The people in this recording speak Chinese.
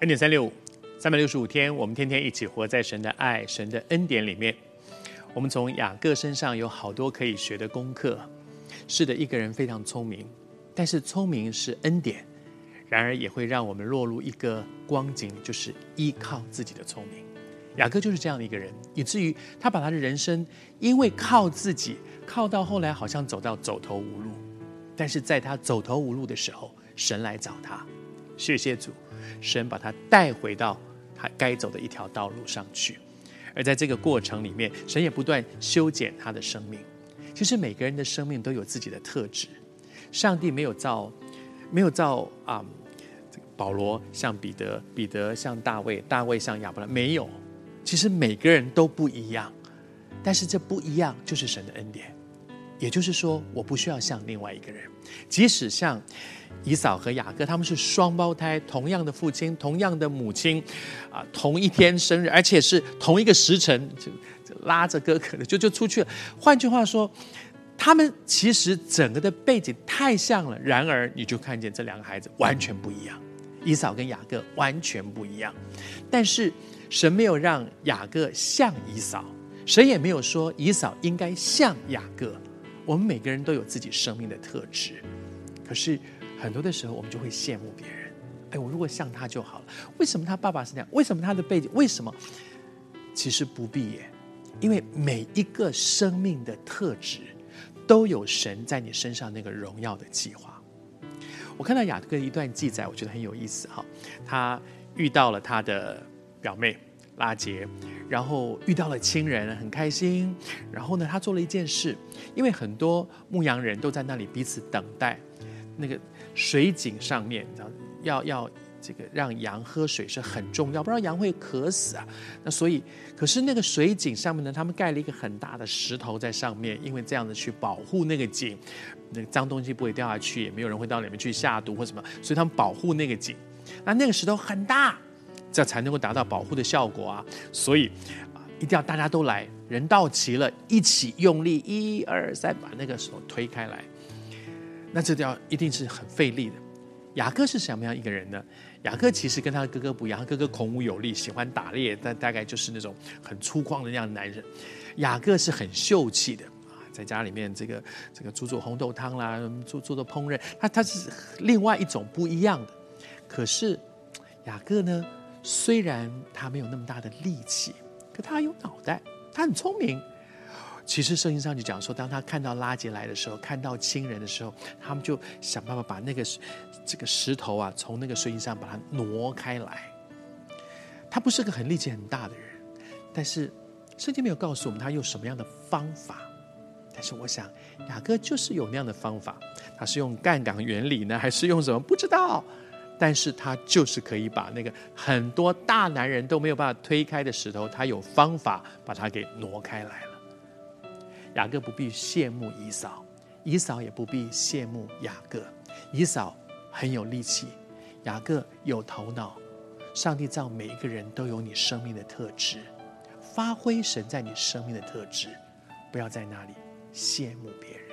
恩典三六五，三百六十五天，我们天天一起活在神的爱、神的恩典里面。我们从雅各身上有好多可以学的功课。是的，一个人非常聪明，但是聪明是恩典，然而也会让我们落入一个光景，就是依靠自己的聪明。雅各就是这样的一个人，以至于他把他的人生因为靠自己，靠到后来好像走到走投无路。但是在他走投无路的时候，神来找他，谢谢主。神把他带回到他该走的一条道路上去，而在这个过程里面，神也不断修剪他的生命。其实每个人的生命都有自己的特质，上帝没有造，没有造啊，保罗像彼得，彼得像大卫，大卫像亚伯拉，没有。其实每个人都不一样，但是这不一样就是神的恩典。也就是说，我不需要像另外一个人，即使像以扫和雅各，他们是双胞胎，同样的父亲，同样的母亲，啊，同一天生日，而且是同一个时辰，就就拉着哥哥的就就出去了。换句话说，他们其实整个的背景太像了，然而你就看见这两个孩子完全不一样，以扫跟雅各完全不一样。但是神没有让雅各像以扫，神也没有说以扫应该像雅各。我们每个人都有自己生命的特质，可是很多的时候我们就会羡慕别人。哎，我如果像他就好了。为什么他爸爸是那样？为什么他的背景？为什么？其实不必耶，因为每一个生命的特质都有神在你身上那个荣耀的计划。我看到雅各一段记载，我觉得很有意思哈。他遇到了他的表妹。拉杰，然后遇到了亲人，很开心。然后呢，他做了一件事，因为很多牧羊人都在那里彼此等待，那个水井上面，要要这个让羊喝水是很重要，不然羊会渴死啊。那所以，可是那个水井上面呢，他们盖了一个很大的石头在上面，因为这样子去保护那个井，那个脏东西不会掉下去，也没有人会到里面去下毒或什么，所以他们保护那个井。那那个石头很大。这才能够达到保护的效果啊！所以，一定要大家都来，人到齐了，一起用力，一二三，把那个手推开来。那这要一定是很费力的。雅各是什么样一个人呢？雅各其实跟他的哥哥不一样，他哥哥孔武有力，喜欢打猎，但大概就是那种很粗犷的那样的男人。雅各是很秀气的啊，在家里面这个这个煮煮红豆汤啦，做做做烹饪，他他是另外一种不一样的。可是雅各呢？虽然他没有那么大的力气，可他有脑袋，他很聪明。其实圣经上就讲说，当他看到拉结来的时候，看到亲人的时候，他们就想办法把那个这个石头啊，从那个水井上把它挪开来。他不是个很力气很大的人，但是圣经没有告诉我们他用什么样的方法。但是我想，雅各就是有那样的方法。他是用杠杆原理呢，还是用什么？不知道。但是他就是可以把那个很多大男人都没有办法推开的石头，他有方法把它给挪开来了。雅各不必羡慕以扫，以扫也不必羡慕雅各。以扫很有力气，雅各有头脑。上帝造每一个人都有你生命的特质，发挥神在你生命的特质，不要在那里羡慕别人。